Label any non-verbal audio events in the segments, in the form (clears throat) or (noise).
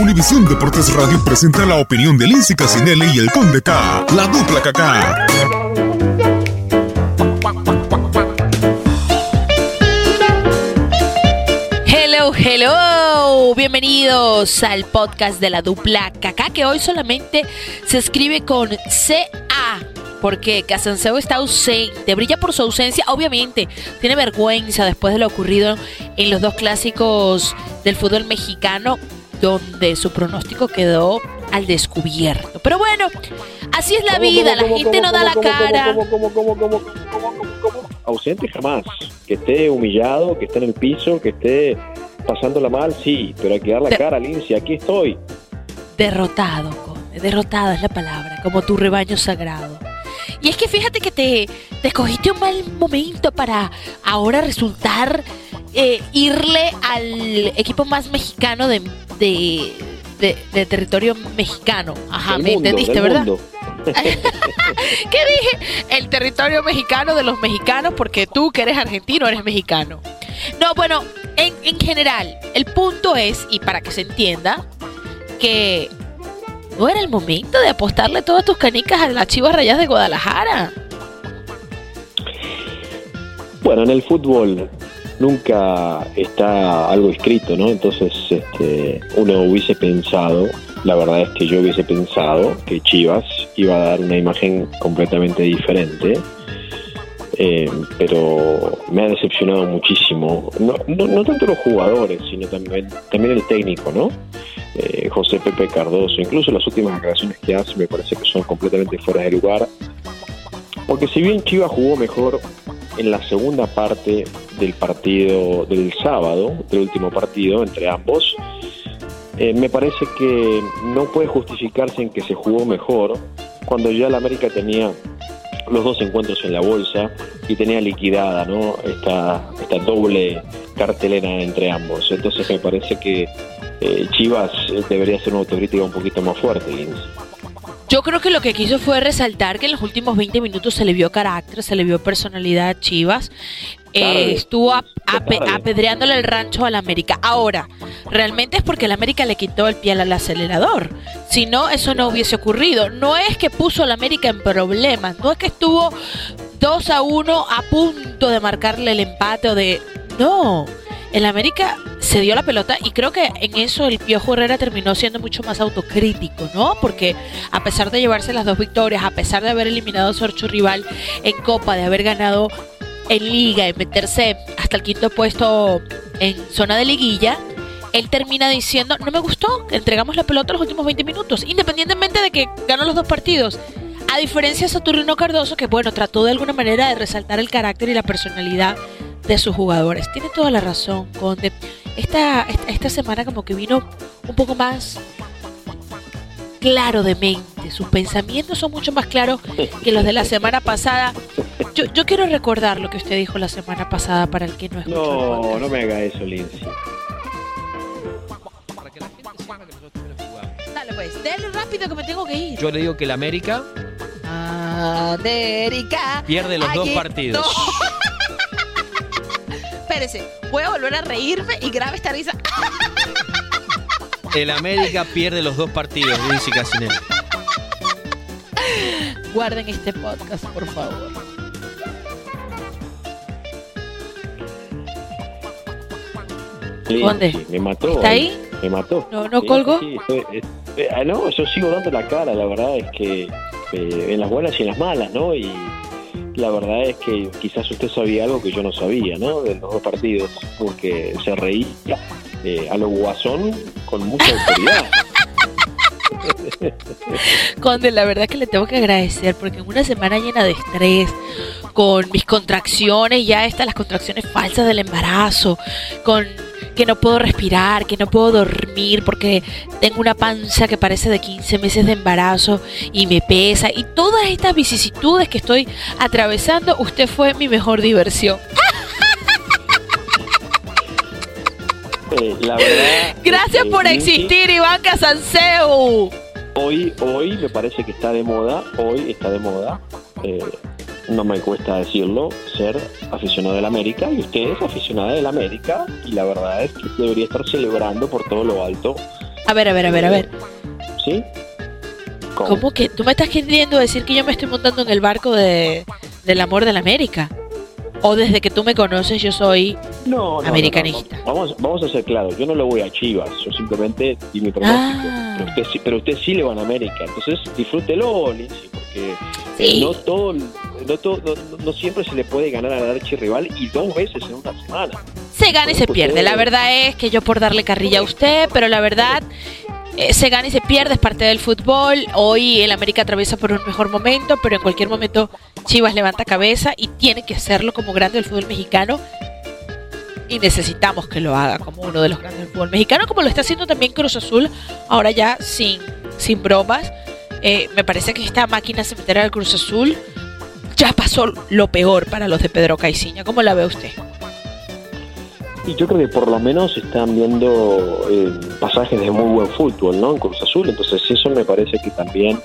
Univisión Deportes Radio presenta la opinión de Lindsay Casinelli y el Conde K, la dupla Kaká. Hello, hello, bienvenidos al podcast de la dupla Kaká, que hoy solamente se escribe con CA porque Casanseo está ausente, brilla por su ausencia, obviamente, tiene vergüenza después de lo ocurrido en los dos clásicos del fútbol mexicano, donde su pronóstico quedó al descubierto. Pero bueno, así es la vida, la gente no da la cara. Ausente jamás, que esté humillado, que esté en el piso, que esté pasándola mal, sí, pero hay que dar la cara, Lindsay, aquí estoy. Derrotado, derrotada es la palabra, como tu rebaño sagrado. Y es que fíjate que te, te escogiste un mal momento para ahora resultar eh, irle al equipo más mexicano de, de, territorio mexicano. Ajá, me entendiste, ¿verdad? (laughs) ¿Qué dije? El territorio mexicano de los mexicanos, porque tú que eres argentino eres mexicano. No, bueno, en, en general, el punto es, y para que se entienda, que ¿No era el momento de apostarle todas tus canicas a las Chivas Rayas de Guadalajara? Bueno, en el fútbol nunca está algo escrito, ¿no? Entonces, este, uno hubiese pensado, la verdad es que yo hubiese pensado que Chivas iba a dar una imagen completamente diferente. Eh, pero me ha decepcionado muchísimo, no, no, no, tanto los jugadores, sino también, también el técnico, ¿no? Eh, José Pepe Cardoso, incluso las últimas declaraciones que hace me parece que son completamente fuera de lugar, porque si bien Chivas jugó mejor en la segunda parte del partido del sábado, del último partido entre ambos, eh, me parece que no puede justificarse en que se jugó mejor cuando ya la América tenía los dos encuentros en la bolsa y tenía liquidada ¿no? esta, esta doble cartelera entre ambos. Entonces me parece que eh, Chivas eh, debería ser una autocrítica un poquito más fuerte, Yo creo que lo que quiso fue resaltar que en los últimos 20 minutos se le vio carácter, se le vio personalidad a Chivas. Eh, estuvo apedreándole el rancho al América. Ahora, realmente es porque el América le quitó el pie al acelerador. Si no, eso no hubiese ocurrido. No es que puso al América en problemas, no es que estuvo 2 a 1 a punto de marcarle el empate o de... No, el América se dio la pelota y creo que en eso el Piojo Herrera terminó siendo mucho más autocrítico, ¿no? Porque a pesar de llevarse las dos victorias, a pesar de haber eliminado a su rival en Copa, de haber ganado en Liga y meterse hasta el quinto puesto en zona de liguilla, él termina diciendo, no me gustó, entregamos la pelota los últimos 20 minutos, independientemente de que ganó los dos partidos. A diferencia de Saturnino Cardoso, que bueno, trató de alguna manera de resaltar el carácter y la personalidad de sus jugadores. Tiene toda la razón, Conde. Esta, esta, semana como que vino un poco más claro de mente. Sus pensamientos son mucho más claros que los de la semana pasada. Yo, yo quiero recordar lo que usted dijo la semana pasada para el que no escuchó. No, no me haga eso, Lindsay. Dale pues, dale rápido que me tengo que ir. Yo le digo que el América... América. Pierde los dos partidos. (laughs) espérese, a volver a reírme y grabe esta risa. El América pierde los dos partidos, dice Casinelli. Guarden este podcast, por favor. ¿Dónde? Me mató. ¿Está ahí? Me mató. ¿No, no colgo? Ah, no, yo sigo dando la cara, la verdad es que eh, en las buenas y en las malas, ¿no? Y la verdad es que quizás usted sabía algo que yo no sabía, ¿no? De los dos partidos, porque se reía eh, a lo guasón con mucha autoridad. (laughs) Conde, la verdad que le tengo que agradecer porque en una semana llena de estrés, con mis contracciones, ya están las contracciones falsas del embarazo, con que no puedo respirar, que no puedo dormir porque tengo una panza que parece de 15 meses de embarazo y me pesa y todas estas vicisitudes que estoy atravesando, usted fue mi mejor diversión. Eh, la verdad, Gracias por existir, Iván Casanseu. Hoy, hoy me parece que está de moda, hoy está de moda eh, no me cuesta decirlo, ser aficionado del América y usted es aficionada del América y la verdad es que debería estar celebrando por todo lo alto A ver, a ver, a ver, a ver. ¿Sí? ¿Cómo, que? ¿Tú me estás queriendo decir que yo me estoy montando en el barco de, del amor de la América? ¿O desde que tú me conoces yo soy no, no, americanista? vamos, vamos a ser claros, yo no le voy a Chivas, yo simplemente di mi pronóstico. Ah. Pero, usted, sí- pero usted sí le va a América, entonces disfrútelo, Lindsay, porque eh, Sí. no, todo, no, todo, no, no siempre se le puede ganar al archirrival y dos veces en una semana. Se gana y se pierde. La verdad es que yo por darle carrilla a usted, pero la verdad eh, se gana y se pierde, es parte del fútbol. Hoy el América atraviesa por un mejor momento, pero en cualquier momento Chivas levanta cabeza y tiene que hacerlo como grande del fútbol mexicano. Y necesitamos que lo haga como uno de los grandes del fútbol mexicano, como lo está haciendo también Cruz Azul, ahora ya sin, sin bromas. Eh, me parece que esta máquina cementera del Cruz Azul ya pasó lo peor para los de Pedro Caiciña. ¿Cómo la ve usted? Y yo creo que por lo menos están viendo eh, pasajes de muy buen fútbol, ¿no? En Cruz Azul, entonces eso me parece que también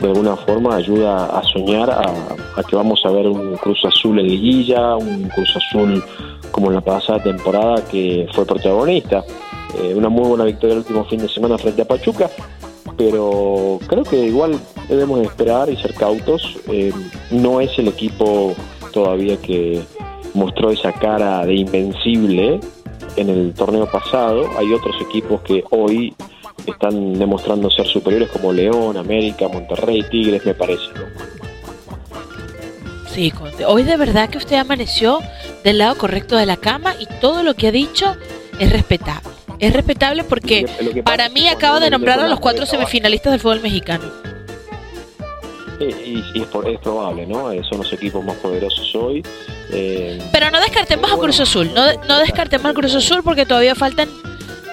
de alguna forma ayuda a soñar a, a que vamos a ver un Cruz Azul en liguilla, un Cruz Azul como en la pasada temporada que fue protagonista. Eh, una muy buena victoria el último fin de semana frente a Pachuca, pero creo que igual debemos esperar y ser cautos. Eh, no es el equipo todavía que mostró esa cara de invencible en el torneo pasado. Hay otros equipos que hoy están demostrando ser superiores como León, América, Monterrey, Tigres, me parece. Sí, Conde. Hoy de verdad que usted amaneció del lado correcto de la cama y todo lo que ha dicho es respetable. Es respetable porque que- que para mí que acaba de nombrar a los cuatro semifinalistas del fútbol mexicano. Y, y es, por- es probable, ¿no? Eh, son los equipos más poderosos hoy. Eh, Pero no descartemos a Cruz Azul, no, no descartemos al Cruz Azul porque todavía faltan,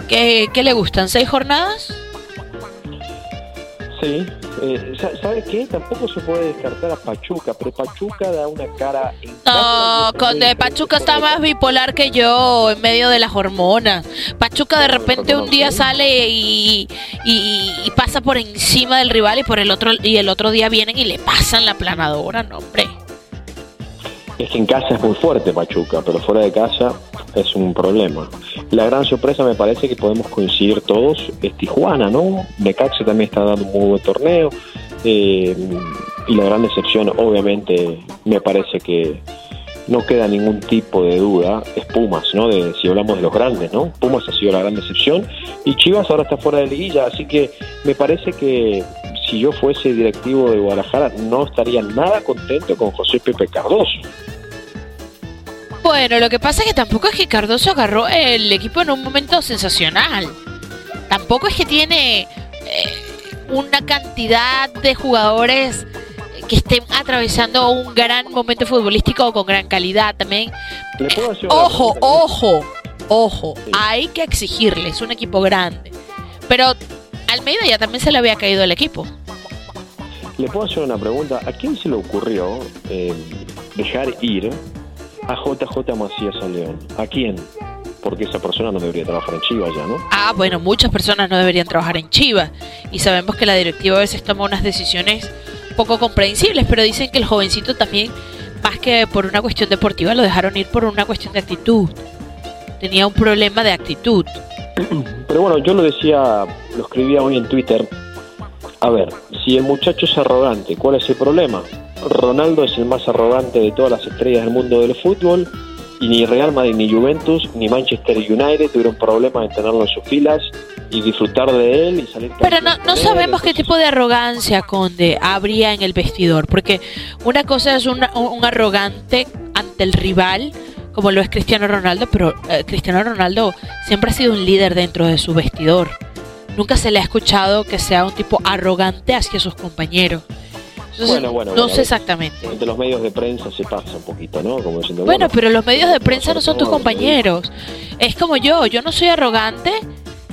¿qué, qué le gustan? ¿Seis jornadas? Sí. Eh, sa- ¿Sabe qué? Tampoco se puede descartar a Pachuca, pero Pachuca da una cara... No, Conde, diferente. Pachuca está más bipolar que yo en medio de las hormonas. Pachuca de repente un día sale y, y- y pasa por encima del rival y por el otro y el otro día vienen y le pasan la planadora, no hombre. Es que en casa es muy fuerte Pachuca, pero fuera de casa es un problema. La gran sorpresa me parece que podemos coincidir todos es Tijuana, ¿no? Necaxa también está dando un muy buen torneo. eh, y la gran decepción, obviamente, me parece que no queda ningún tipo de duda, es Pumas, ¿no? De, si hablamos de los grandes, ¿no? Pumas ha sido la gran decepción y Chivas ahora está fuera de liguilla, así que me parece que si yo fuese directivo de Guadalajara no estaría nada contento con José Pepe Cardoso. Bueno, lo que pasa es que tampoco es que Cardoso agarró el equipo en un momento sensacional. Tampoco es que tiene eh, una cantidad de jugadores que estén atravesando un gran momento futbolístico con gran calidad también. ¿Le puedo hacer una Ojo, ojo, ojo, Sí. hay que exigirle, es un equipo grande. Pero Almeida ya también se le había caído el equipo. Le puedo hacer una pregunta. ¿A quién se le ocurrió eh, dejar ir a JJ Macías a León? ¿A quién? Porque esa persona no debería trabajar en Chivas ya, ¿no? Ah, bueno, muchas personas no deberían trabajar en Chivas y sabemos que la directiva a veces toma unas decisiones poco comprensibles, pero dicen que el jovencito también, más que por una cuestión deportiva, lo dejaron ir por una cuestión de actitud. Tenía un problema de actitud. (clears throat) Pero bueno, yo lo decía, lo escribía hoy en Twitter. A ver, si el muchacho es arrogante, ¿cuál es el problema? Ronaldo es el más arrogante de todas las estrellas del mundo del fútbol y ni Real Madrid, ni Juventus, ni Manchester United tuvieron problemas en tenerlo en sus filas y disfrutar de él y salir Pero no, sabemos qué tipo de arrogancia, Conde, habría en el vestidor, porque una cosa es una- un arrogante ante el rival, como lo es Cristiano Ronaldo, pero eh, Cristiano Ronaldo siempre ha sido un líder dentro de su vestidor. Nunca se le ha escuchado que sea un tipo arrogante hacia sus compañeros. Entonces, Bueno, bueno, no bueno, sé exactamente. Entre los medios de prensa se pasa un poquito, ¿no? Como diciendo, Bueno, pero los medios de prensa no son tus nosotros compañeros. Es como yo, yo no soy arrogante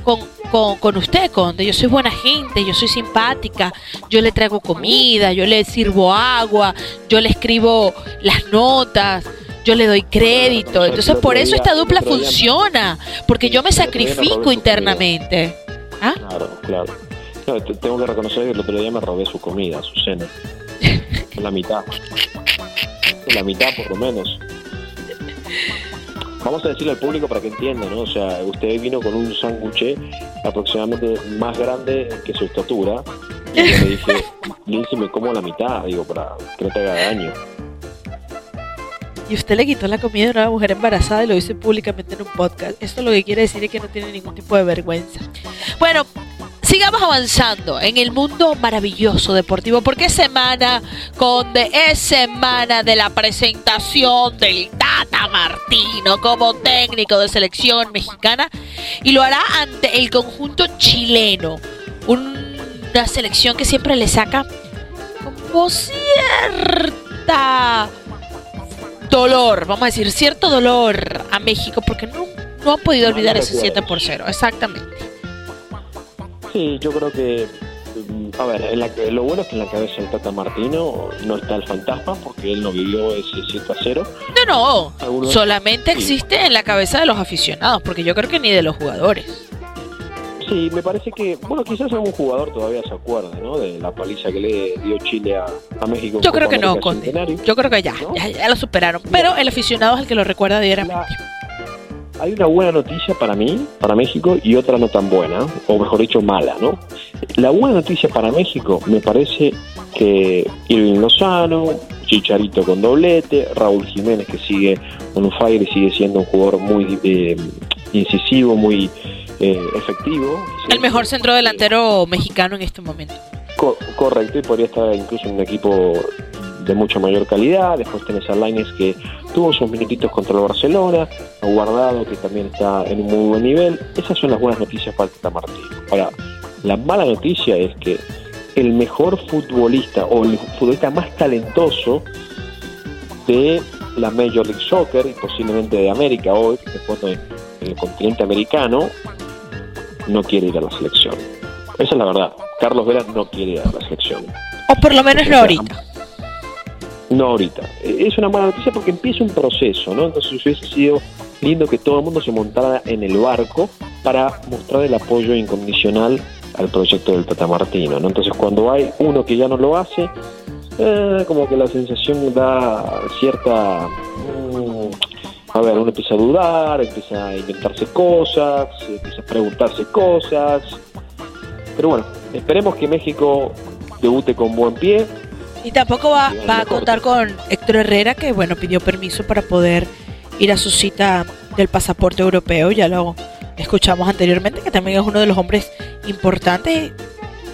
con, con, con usted, Conde. Yo soy buena gente, yo soy simpática, yo le traigo comida, yo le sirvo agua, yo le escribo las notas, yo le doy crédito. Entonces por eso esta dupla funciona, porque yo me sacrifico internamente. ¿Ah? Claro, claro. No, te- tengo que reconocer que el otro día me robé su comida, su cena. La mitad. La mitad por lo menos. vamos a decirle al público para que entienda, ¿no? O sea, usted vino con un sándwich aproximadamente más grande que su estatura. Y yo le dije, Lindsay, me como la mitad, digo, para que no te haga daño. Y usted le quitó la comida a una mujer embarazada y lo dice públicamente en un podcast. Esto lo que quiere decir es que no tiene ningún tipo de vergüenza. Bueno, sigamos avanzando en el mundo maravilloso deportivo, porque es semana, Conde, es semana de la presentación del Tata Martino como técnico de selección mexicana y lo hará ante el conjunto chileno, una selección que siempre le saca como cierta dolor, vamos a decir, cierto dolor a México porque no, no han podido olvidar ese 7 por 0, exactamente. Sí, yo creo que, mm, a ver, lo bueno es que en la cabeza del Tata Martino no está el fantasma porque él no vivió ese 7 a 0. No, no, solamente existe en la cabeza de los aficionados porque yo creo que ni de los jugadores. Sí, me parece que, bueno, quizás algún jugador todavía se acuerda, ¿no? De la paliza que le dio Chile a, México. Yo creo que no, Conde. Yo creo que ya, ya, lo superaron. Pero el aficionado es el que lo recuerda diariamente. Hay una buena noticia para mí, para México, y otra no tan buena, o mejor dicho, mala, ¿no? La buena noticia para México me parece que Irving Lozano, Chicharito con doblete, Raúl Jiménez que sigue un fire y sigue siendo un jugador muy eh, incisivo, muy eh, efectivo. El mejor centro delantero mexicano en este momento. correcto, y podría estar incluso en un equipo de mucha mayor calidad. Después tenés a Lainez que tuvo sus minutitos contra el Barcelona, a Guardado que también está en un muy buen nivel. Esas son las buenas noticias para Tata Martino. Ahora, la mala noticia es que el mejor futbolista o el futbolista más talentoso de la Major League Soccer y posiblemente de América hoy, que está en el continente americano, no quiere ir a la selección. Esa es la verdad. Carlos Vera no quiere ir a la selección. O por lo menos no ahorita. No ahorita. Es una mala noticia porque empieza un proceso, ¿no? Entonces hubiese sido lindo que todo el mundo se montara en el barco para mostrar el apoyo incondicional al proyecto del Tata Martino, ¿no? Entonces cuando hay uno que ya no lo hace, eh, como que la sensación da cierta... Mm, a ver, uno empieza a dudar, empieza a inventarse cosas, empieza a preguntarse cosas. Pero bueno, esperemos que México debute con buen pie. Y tampoco va, a contar con Héctor Herrera, que bueno, pidió permiso para poder ir a su cita del pasaporte europeo. Ya lo escuchamos anteriormente, que también es uno de los hombres importantes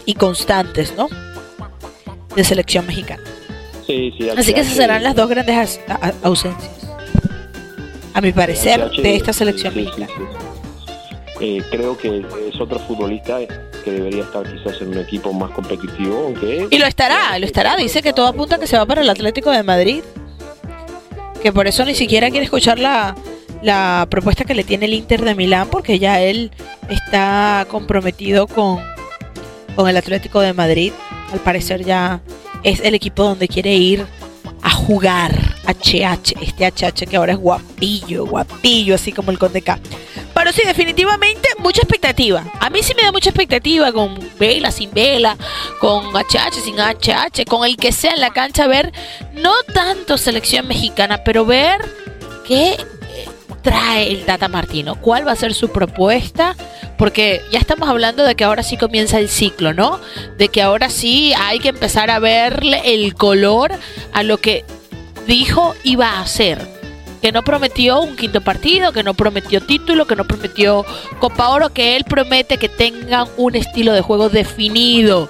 y constantes, ¿no? De selección mexicana. Sí, sí, Así que esas serán las dos grandes ausencias a mi parecer, de esta selección mexicana. Eh, creo que es otro futbolista debería estar quizás en un equipo más competitivo. Y lo estará, lo estará. Dice que todo apunta que se va para el Atlético de Madrid. Que por eso ni siquiera quiere escuchar la, la propuesta que le tiene el Inter de Milán, porque ya él está comprometido con, con el Atlético de Madrid. Al parecer ya es el equipo donde quiere ir a jugar HH, este HH que ahora es guapillo, guapillo, así como el Conde K. Pero sí, definitivamente mucha expectativa. A mí sí me da mucha expectativa con vela, sin vela, con HH, sin HH, con el que sea en la cancha, ver no tanto selección mexicana, pero ver qué eh, trae el Tata Martino, cuál va a ser su propuesta, porque ya estamos hablando de que ahora sí comienza el ciclo, ¿no? De que ahora sí hay que empezar a verle el color a lo que dijo iba a hacer. Que no prometió un quinto partido, que no prometió título, que no prometió Copa Oro, que él promete que tengan un estilo de juego definido.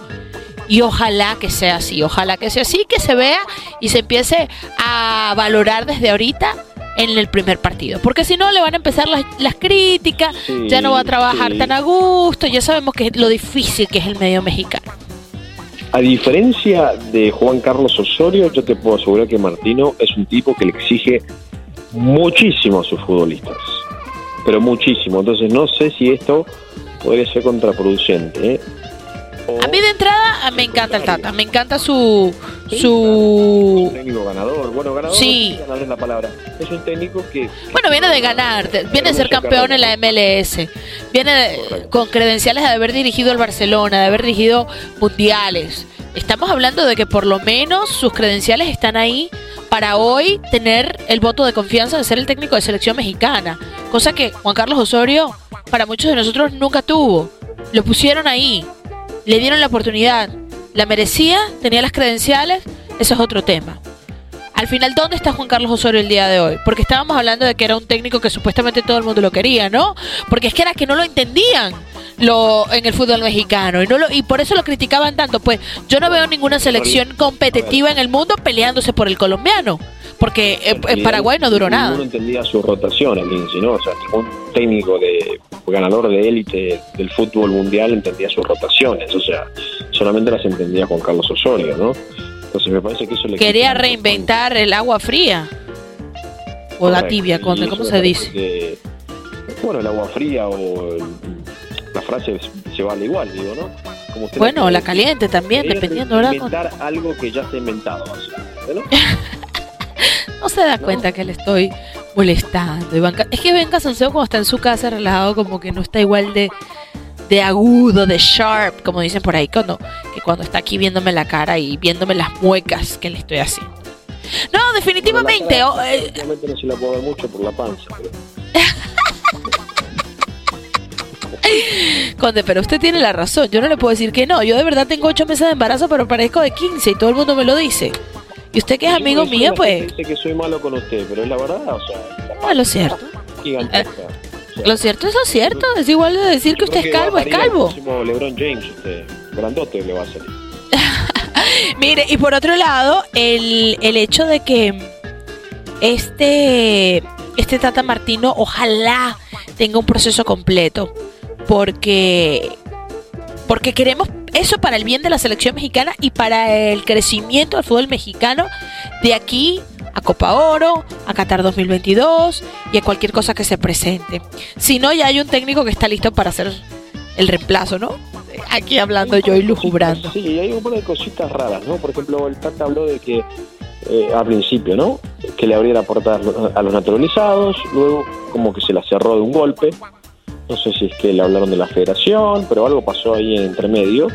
Y ojalá que sea así, ojalá que sea así, que se vea y se empiece a valorar desde ahorita en el primer partido. Porque si no, le van a empezar las, críticas, ya no va a trabajar tan a gusto, ya sabemos que es lo difícil que es el medio mexicano. A diferencia de Juan Carlos Osorio, yo te puedo asegurar que Martino es un tipo que le exige muchísimo a sus futbolistas, pero muchísimo. Entonces no sé si esto podría ser contraproducente. ¿eh? A mí de entrada me encanta el Tata, me encanta su su un técnico ganador, bueno ganador, sí. es la palabra. Es un técnico que bueno viene de ganar, viene de ser campeón en la MLS, viene con credenciales de haber dirigido el Barcelona, de haber dirigido mundiales. Estamos hablando de que por lo menos sus credenciales están ahí para hoy tener el voto de confianza de ser el técnico de selección mexicana, cosa que Juan Carlos Osorio para muchos de nosotros nunca tuvo. Lo pusieron ahí, le dieron la oportunidad, la merecía, tenía las credenciales, eso es otro tema. Al final, ¿dónde está Juan Carlos Osorio el día de hoy? Porque estábamos hablando de que era un técnico que supuestamente todo el mundo lo quería, ¿no? Porque es que era que no lo entendían lo en el fútbol mexicano y no lo, y por eso lo criticaban tanto. Pues yo no veo ninguna selección competitiva en el mundo peleándose por el colombiano, porque en, Paraguay no duró nada. No entendía su rotación, ¿no? O sea, ningún técnico de ganador de élite del fútbol mundial entendía sus rotaciones, o sea, solamente las entendía Juan Carlos Osorio, ¿no? Entonces me parece que eso le quería reinventar el agua fría o la tibia, ¿cómo se dice? bueno, el agua fría o la frase se vale igual, digo, ¿no? bueno, la caliente también, dependiendo de Inventar algo que ya está inventado, ¿no? (laughs) no se da cuenta que le estoy molestando. es que Iván Casanseo cuando está en su casa relajado como que no está igual de, de agudo, de sharp, como dicen por ahí, cuando, que cuando está aquí viéndome la cara y viéndome las muecas que le estoy haciendo. No, definitivamente. Oh, eh, no se la puedo ver mucho por la panza. Pero... (laughs) Conde, pero usted tiene la razón. Yo no le puedo decir que no. Yo de verdad tengo ocho meses de embarazo, pero parezco de 15 y todo el mundo me lo dice. Y usted que es amigo mío, pues... Dice que soy malo con usted, pero es la verdad, o sea... No, lo cierto. lo cierto es lo cierto. Es igual de decir que usted es calvo, es calvo. LeBron James, usted, grandote le va a salir. (laughs) Mire, y por otro lado, el, el hecho de que este, este Tata Martino ojalá tenga un proceso completo porque, porque queremos eso para el bien de la selección mexicana y para el crecimiento del fútbol mexicano de aquí a Copa Oro, a Qatar 2022 y a cualquier cosa que se presente. Si no, ya hay un técnico que está listo para hacer el reemplazo, ¿no? Aquí hablando yo y lujubrando. Sí, hay un par de cositas raras, ¿no? Por ejemplo, el Tata habló de que eh, al principio, ¿no? Que le abriera puertas a los naturalizados, luego como que se la cerró de un golpe, no sé si es que le hablaron de la federación, pero algo pasó ahí en entremedio.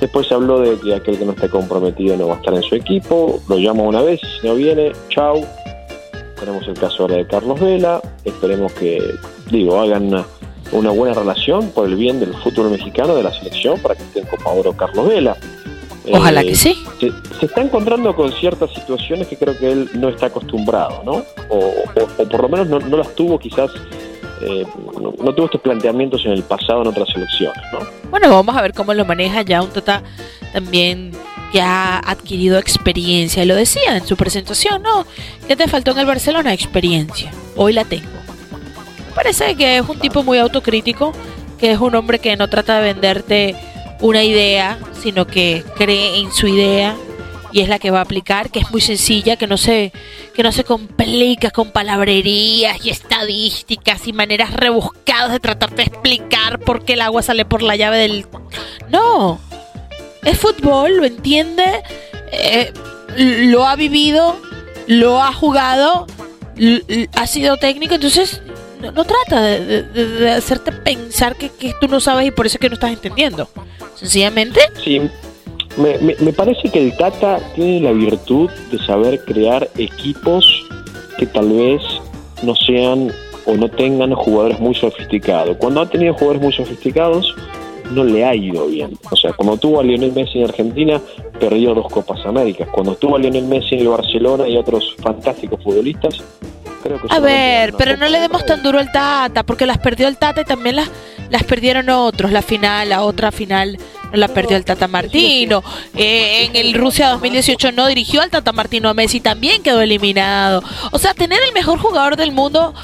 Después se habló de que aquel que no esté comprometido no va a estar en su equipo, lo llama una vez, si no viene, chau. Tenemos el caso ahora de Carlos Vela, esperemos que, digo, hagan una, buena relación por el bien del fútbol mexicano, de la selección, para que esté en Copa Oro Carlos Vela. Ojalá que eh, sí. Se, está encontrando con ciertas situaciones que creo que él no está acostumbrado, ¿no? O, por lo menos no, no las tuvo quizás eh, no, tuvo estos planteamientos en el pasado en otras elecciones. ¿no? Bueno, vamos a ver cómo lo maneja ya un Tata también que ha adquirido experiencia. Lo decía en su presentación, ¿no? ¿Qué te faltó en el Barcelona? Experiencia. Hoy la tengo. Parece que es un tipo muy autocrítico, que es un hombre que no trata de venderte una idea, sino que cree en su idea y es la que va a aplicar, que es muy sencilla, que no se, que no se complica con palabrerías y estadísticas y maneras rebuscadas de tratar de explicar por qué el agua sale por la llave del... No, es fútbol, lo entiende, eh, lo ha vivido, lo ha jugado, ha sido técnico, entonces no, trata de, hacerte pensar que, que, tú no sabes y por eso es que no estás entendiendo. Sencillamente... Sí me, me, parece que el Tata tiene la virtud de saber crear equipos que tal vez no sean o no tengan jugadores muy sofisticados. Cuando ha tenido jugadores muy sofisticados, no le ha ido bien. O sea, cuando tuvo a Lionel Messi en Argentina, perdió dos Copas Américas. Cuando tuvo a Lionel Messi en el Barcelona y otros fantásticos futbolistas, creo que... A ver, pero no le demos tan duro al Tata, porque las perdió el Tata y también las, las perdieron otros. La final, la otra final la perdió el Tata Martino. Eh, en el Rusia 2018 no dirigió al Tata Martino a Messi, también quedó eliminado. O sea, tener el mejor jugador del mundo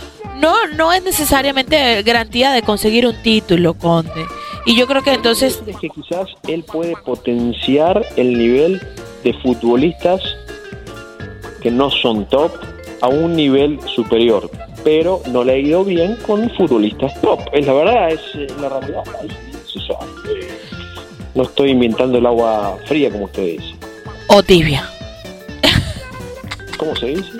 no, no es necesariamente garantía de conseguir un título, Conde. Y yo creo que entonces... Es que quizás él puede potenciar el nivel de futbolistas que no son top a un nivel superior, pero no le ha ido bien con futbolistas top. Es la verdad, es la realidad. No estoy inventando el agua fría, como usted dice. O tibia. ¿Cómo se dice?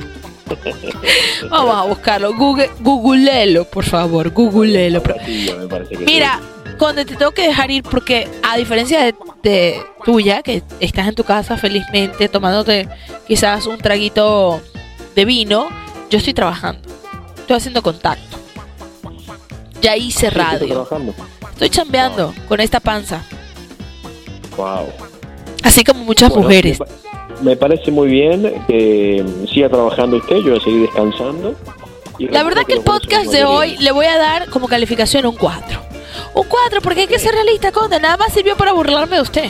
(laughs) Vamos a buscarlo. Google, googleelo, por favor. Googleelo. Mira, cuando te tengo que dejar ir, porque a diferencia de, tuya, que estás en tu casa felizmente tomándote quizás un traguito de vino, yo estoy trabajando. Estoy haciendo contacto. Ya hice ¿Estás radio. trabajando? Estoy chambeando con esta panza. Wow. Así como muchas Bueno, mujeres. Me, pa- me parece muy bien que siga trabajando usted, yo voy a seguir descansando. Y La verdad que el podcast de hoy le voy a dar como calificación un 4. Un 4 porque hay que ser realista, Conde. Nada más sirvió para burlarme de usted.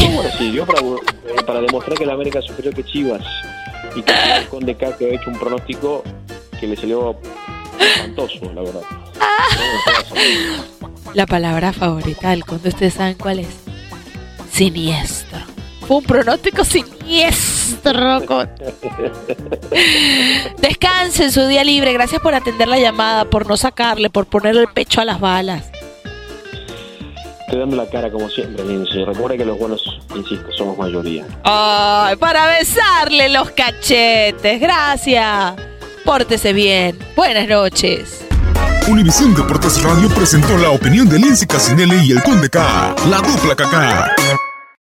No, bueno, sí, yo para, eh, para demostrar que la América es superior que Chivas y que el Conde K que ha hecho un pronóstico que le salió espantoso, la verdad. La palabra favorita del Conde, ¿ustedes saben cuál es? Siniestro. Fue un pronóstico siniestro. Conde. (laughs) Descanse en su día libre. Gracias por atender la llamada, por no sacarle, por ponerle el pecho a las balas. Estoy dando la cara como siempre, Lindsay. Recuerda que los buenos, insisto, somos mayoría. Ay, para besarle los cachetes. Gracias. Pórtese bien. Buenas noches. Univisión Deportes Radio presentó la opinión de Lindsay Casinelli y el Conde K. La dupla KK.